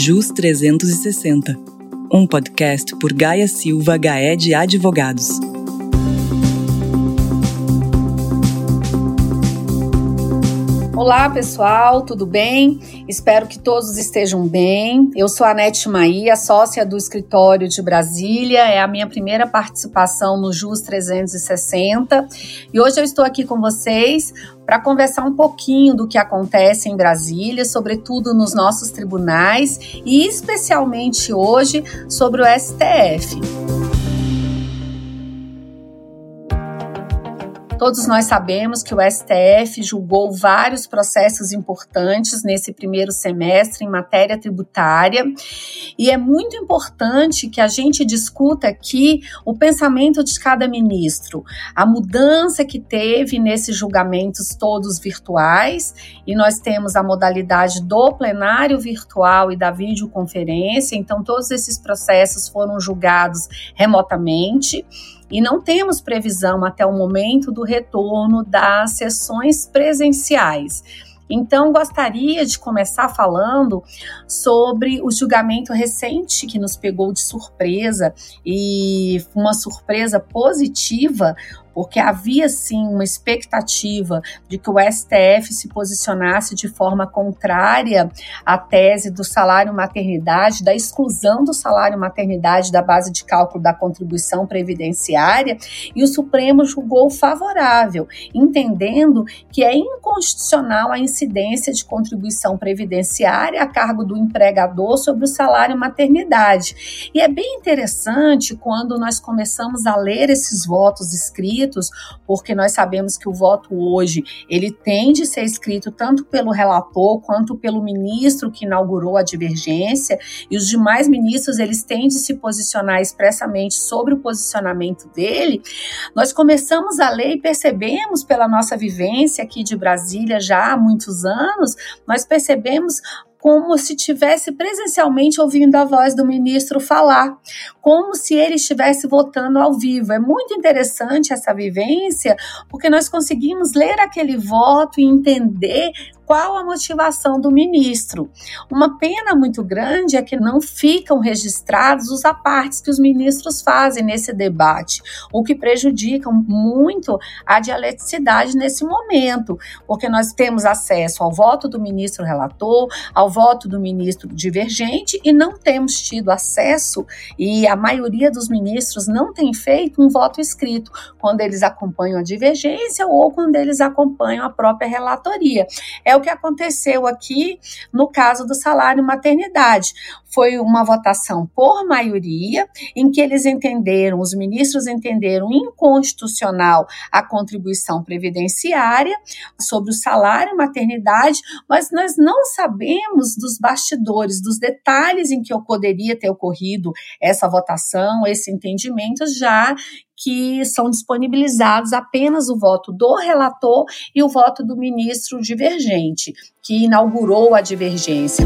JUS 360, um podcast por Gaia Silva Gaed Advogados. Olá, pessoal, tudo bem? Espero que todos estejam bem. Eu sou a Anete Maia, sócia do escritório de Brasília. É a minha primeira participação no JUS 360 e hoje eu estou aqui com vocês para conversar um pouquinho do que acontece em Brasília, sobretudo nos nossos tribunais e especialmente hoje sobre o STF. Todos nós sabemos que o STF julgou vários processos importantes nesse primeiro semestre em matéria tributária, e é muito importante que a gente discuta aqui o pensamento de cada ministro, a mudança que teve nesses julgamentos todos virtuais, e nós temos a modalidade do plenário virtual e da videoconferência, então todos esses processos foram julgados remotamente e não temos previsão até o momento do retorno das sessões presenciais. Então, gostaria de começar falando sobre o julgamento recente que nos pegou de surpresa e uma surpresa positiva, porque havia sim uma expectativa de que o STF se posicionasse de forma contrária à tese do salário maternidade, da exclusão do salário maternidade da base de cálculo da contribuição previdenciária, e o Supremo julgou favorável, entendendo que é inconstitucional a incidência de contribuição previdenciária a cargo do empregador sobre o salário maternidade. E é bem interessante quando nós começamos a ler esses votos escritos porque nós sabemos que o voto hoje ele tem de ser escrito tanto pelo relator quanto pelo ministro que inaugurou a divergência e os demais ministros eles têm de se posicionar expressamente sobre o posicionamento dele. Nós começamos a ler e percebemos pela nossa vivência aqui de Brasília já há muitos anos, nós percebemos como se tivesse presencialmente ouvindo a voz do ministro falar, como se ele estivesse votando ao vivo. É muito interessante essa vivência, porque nós conseguimos ler aquele voto e entender qual a motivação do ministro. Uma pena muito grande é que não ficam registrados os apartes que os ministros fazem nesse debate, o que prejudica muito a dialeticidade nesse momento, porque nós temos acesso ao voto do ministro relator, ao voto do ministro divergente e não temos tido acesso, e a maioria dos ministros não tem feito um voto escrito quando eles acompanham a divergência ou quando eles acompanham a própria relatoria. É o que aconteceu aqui no caso do salário maternidade. Foi uma votação por maioria, em que eles entenderam, os ministros entenderam inconstitucional a contribuição previdenciária sobre o salário maternidade, mas nós não sabemos dos bastidores, dos detalhes em que poderia ter ocorrido essa votação, esse entendimento, já que são disponibilizados apenas o voto do relator e o voto do ministro divergente, que inaugurou a divergência.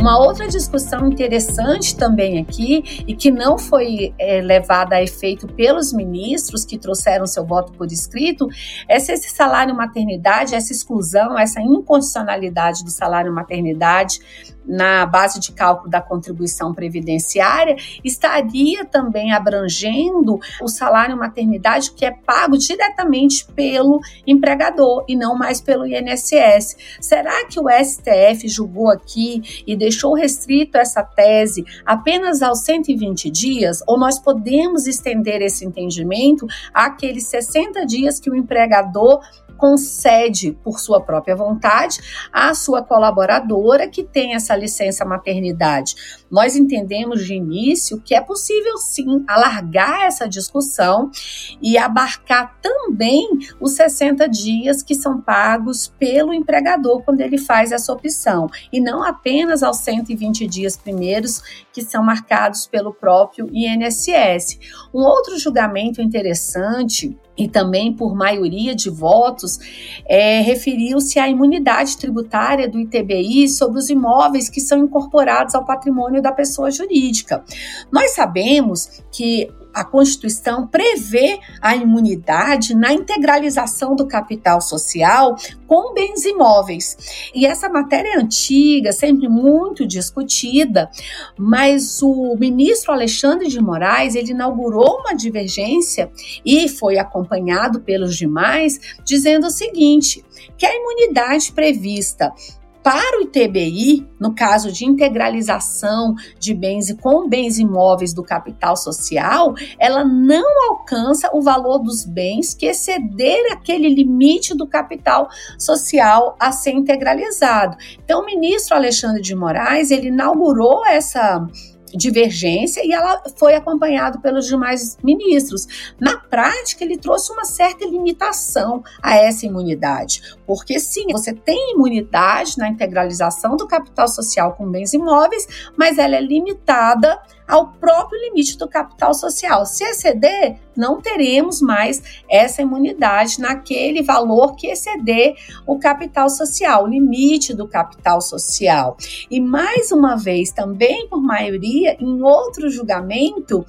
Uma outra discussão interessante também aqui, e que não foi é, levada a efeito pelos ministros que trouxeram seu voto por escrito, é se esse salário maternidade, essa exclusão, essa incondicionalidade do salário maternidade na base de cálculo da contribuição previdenciária, estaria também abrangendo o salário maternidade que é pago diretamente pelo empregador e não mais pelo INSS. Será que o STF julgou aqui e deixou restrito essa tese apenas aos 120 dias? Ou nós podemos estender esse entendimento àqueles 60 dias que o empregador concede, por sua própria vontade, à sua colaboradora que tem essa licença maternidade. Nós entendemos de início que é possível sim alargar essa discussão e abarcar também os 60 dias que são pagos pelo empregador quando ele faz essa opção, e não apenas aos 120 dias primeiros que são marcados pelo próprio INSS. Um outro julgamento interessante e também por maioria de votos, é, referiu-se à imunidade tributária do ITBI sobre os imóveis que são incorporados ao patrimônio da pessoa jurídica. Nós sabemos que a Constituição prevê a imunidade na integralização do capital social com bens imóveis. E essa matéria é antiga, sempre muito discutida, mas o ministro Alexandre de Moraes, ele inaugurou uma divergência e foi acompanhado pelos demais, dizendo o seguinte, que a imunidade prevista para o ITBI, no caso de integralização de bens e com bens imóveis do capital social, ela não alcança o valor dos bens que exceder aquele limite do capital social a ser integralizado. Então, o ministro Alexandre de Moraes, ele inaugurou essa divergência e ela foi acompanhada pelos demais ministros. Na prática, ele trouxe uma certa limitação a essa imunidade, porque sim, você tem imunidade na integralização do capital social com bens imóveis, mas ela é limitada ao próprio limite do capital social. Se exceder, não teremos mais essa imunidade naquele valor que exceder o capital social, o limite do capital social. E mais uma vez, também por maioria, em outro julgamento,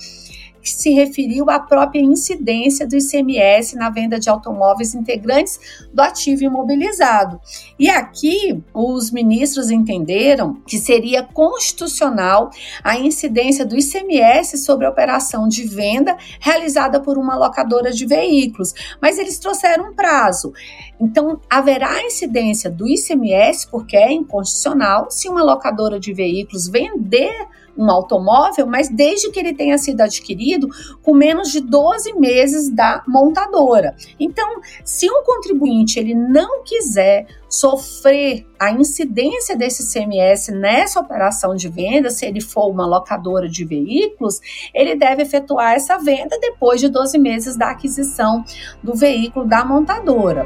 que se referiu à própria incidência do ICMS na venda de automóveis integrantes do ativo imobilizado. E aqui os ministros entenderam que seria constitucional a incidência do ICMS sobre a operação de venda realizada por uma locadora de veículos, mas eles trouxeram um prazo. Então, haverá incidência do ICMS, porque é inconstitucional, se uma locadora de veículos vender um automóvel, mas desde que ele tenha sido adquirido com menos de 12 meses da montadora. Então, se um contribuinte ele não quiser sofrer a incidência desse CMS nessa operação de venda, se ele for uma locadora de veículos, ele deve efetuar essa venda depois de 12 meses da aquisição do veículo da montadora.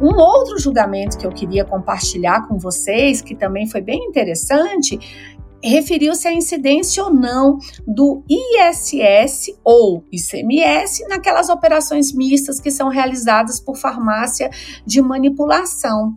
Um outro julgamento que eu queria compartilhar com vocês, que também foi bem interessante, referiu-se à incidência ou não do ISS ou ICMS naquelas operações mistas que são realizadas por farmácia de manipulação.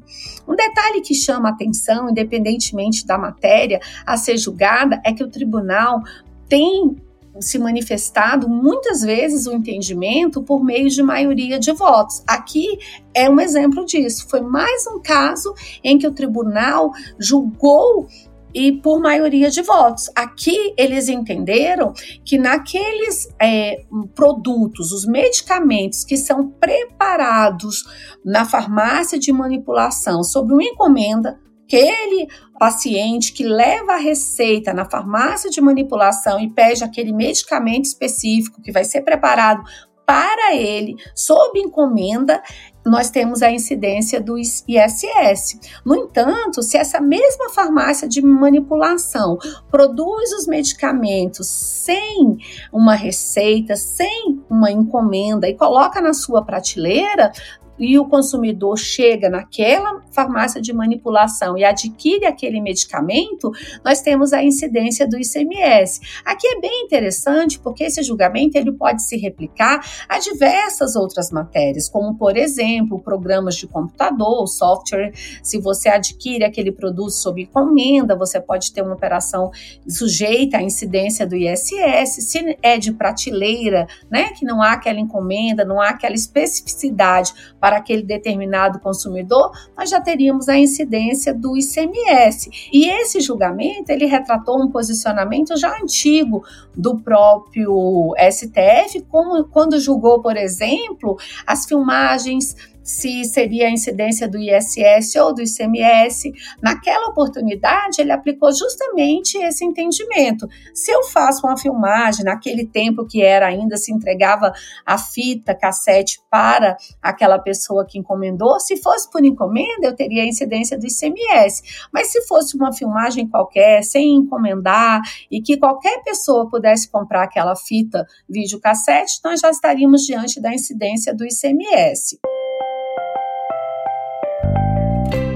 Um detalhe que chama atenção, independentemente da matéria a ser julgada, é que o tribunal tem se manifestado muitas vezes o entendimento por meio de maioria de votos. Aqui é um exemplo disso. Foi mais um caso em que o tribunal julgou e por maioria de votos. Aqui eles entenderam que naqueles é, produtos, os medicamentos que são preparados na farmácia de manipulação sob uma encomenda, aquele paciente que leva a receita na farmácia de manipulação e pede aquele medicamento específico que vai ser preparado para ele, sob encomenda, nós temos a incidência do ISS. No entanto, se essa mesma farmácia de manipulação produz os medicamentos sem uma receita, sem uma encomenda e coloca na sua prateleira, e o consumidor chega naquela farmácia de manipulação e adquire aquele medicamento, nós temos a incidência do ICMS. Aqui é bem interessante porque esse julgamento ele pode se replicar a diversas outras matérias, como por exemplo, programas de computador, software. Se você adquire aquele produto sob encomenda, você pode ter uma operação sujeita à incidência do ISS. Se é de prateleira, né, que não há aquela encomenda, não há aquela especificidade para aquele determinado consumidor, nós já teríamos a incidência do ICMS. E esse julgamento, ele retratou um posicionamento já antigo do próprio STF, como quando julgou, por exemplo, as filmagens se seria a incidência do ISS ou do ICMS. Naquela oportunidade, ele aplicou justamente esse entendimento. Se eu faço uma filmagem naquele tempo que era ainda se entregava a fita cassete para aquela pessoa que encomendou, se fosse por encomenda, eu teria a incidência do ICMS. Mas se fosse uma filmagem qualquer, sem encomendar e que qualquer pessoa pudesse comprar aquela fita videocassete, nós já estaríamos diante da incidência do ICMS.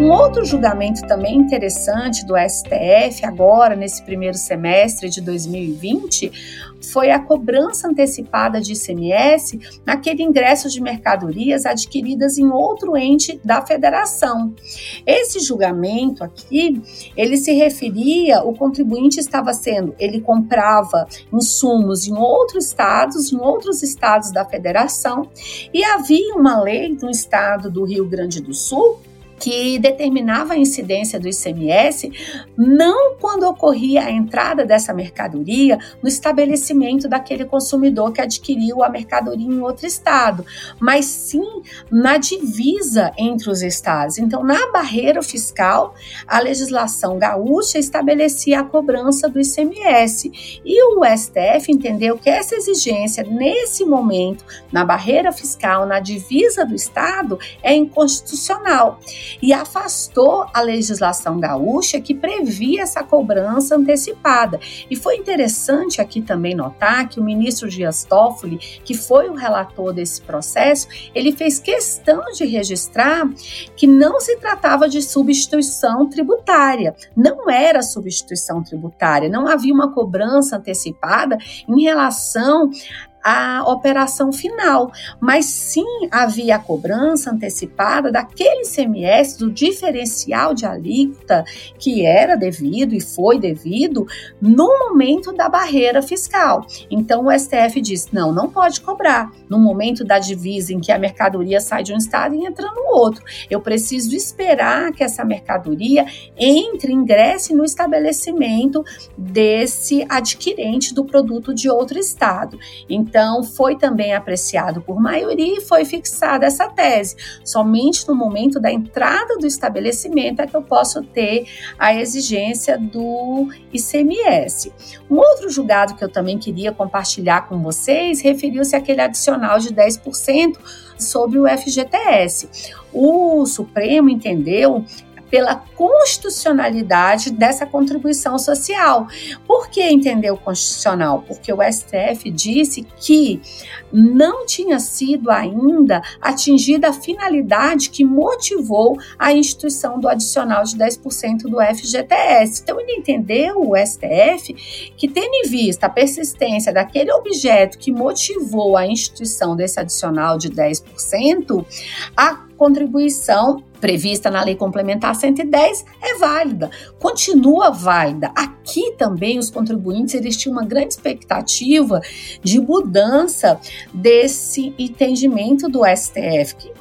Um outro julgamento também interessante do STF, agora nesse primeiro semestre de 2020, foi a cobrança antecipada de ICMS naquele ingresso de mercadorias adquiridas em outro ente da federação. Esse julgamento aqui, ele se referia, o contribuinte estava sendo, ele comprava insumos em outros estados, em outros estados da federação, e havia uma lei no estado do Rio Grande do Sul que determinava a incidência do ICMS não quando ocorria a entrada dessa mercadoria no estabelecimento daquele consumidor que adquiriu a mercadoria em outro estado, mas sim na divisa entre os estados. Então, na barreira fiscal, a legislação gaúcha estabelecia a cobrança do ICMS e o STF entendeu que essa exigência nesse momento na barreira fiscal, na divisa do estado, é inconstitucional e afastou a legislação gaúcha que previa essa cobrança antecipada. E foi interessante aqui também notar que o ministro Dias Toffoli, que foi o relator desse processo, ele fez questão de registrar que não se tratava de substituição tributária, não era substituição tributária, não havia uma cobrança antecipada em relação a operação final, mas sim havia a cobrança antecipada daquele CMS do diferencial de alíquota que era devido e foi devido no momento da barreira fiscal. Então o STF diz: não, não pode cobrar no momento da divisa em que a mercadoria sai de um estado e entra no outro. Eu preciso esperar que essa mercadoria entre, ingresse no estabelecimento desse adquirente do produto de outro estado. Então, então, foi também apreciado por maioria e foi fixada essa tese. Somente no momento da entrada do estabelecimento é que eu posso ter a exigência do ICMS. Um outro julgado que eu também queria compartilhar com vocês referiu-se àquele adicional de 10% sobre o FGTS. O Supremo entendeu pela constitucionalidade dessa contribuição social. Por que entendeu constitucional? Porque o STF disse que não tinha sido ainda atingida a finalidade que motivou a instituição do adicional de 10% do FGTS. Então, ele entendeu, o STF, que tendo em vista a persistência daquele objeto que motivou a instituição desse adicional de 10%, a contribuição prevista na Lei Complementar 110 é válida, continua válida. Aqui também os contribuintes eles tinham uma grande expectativa de mudança desse entendimento do STF, que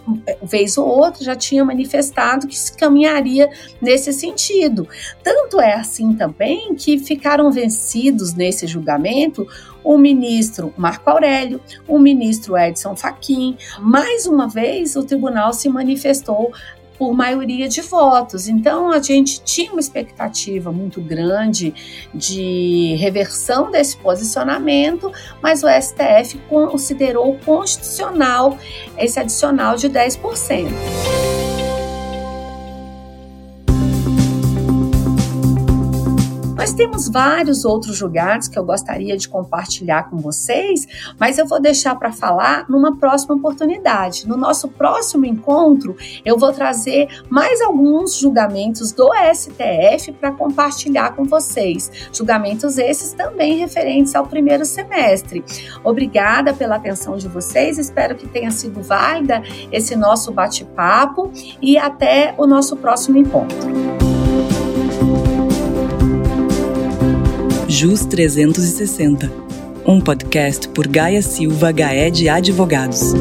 vez ou outra já tinha manifestado que se caminharia nesse sentido. Tanto é assim também que ficaram vencidos nesse julgamento o ministro Marco Aurélio, o ministro Edson Fachin. Mais uma vez, o tribunal se manifestou por maioria de votos. Então, a gente tinha uma expectativa muito grande de reversão desse posicionamento, mas o STF considerou constitucional esse adicional de 10%. Temos vários outros julgados que eu gostaria de compartilhar com vocês, mas eu vou deixar para falar numa próxima oportunidade. No nosso próximo encontro, eu vou trazer mais alguns julgamentos do STF para compartilhar com vocês. Julgamentos esses também referentes ao primeiro semestre. Obrigada pela atenção de vocês, espero que tenha sido válida esse nosso bate-papo e até o nosso próximo encontro. Jus 360, um podcast por Gaia Silva Gaé de Advogados.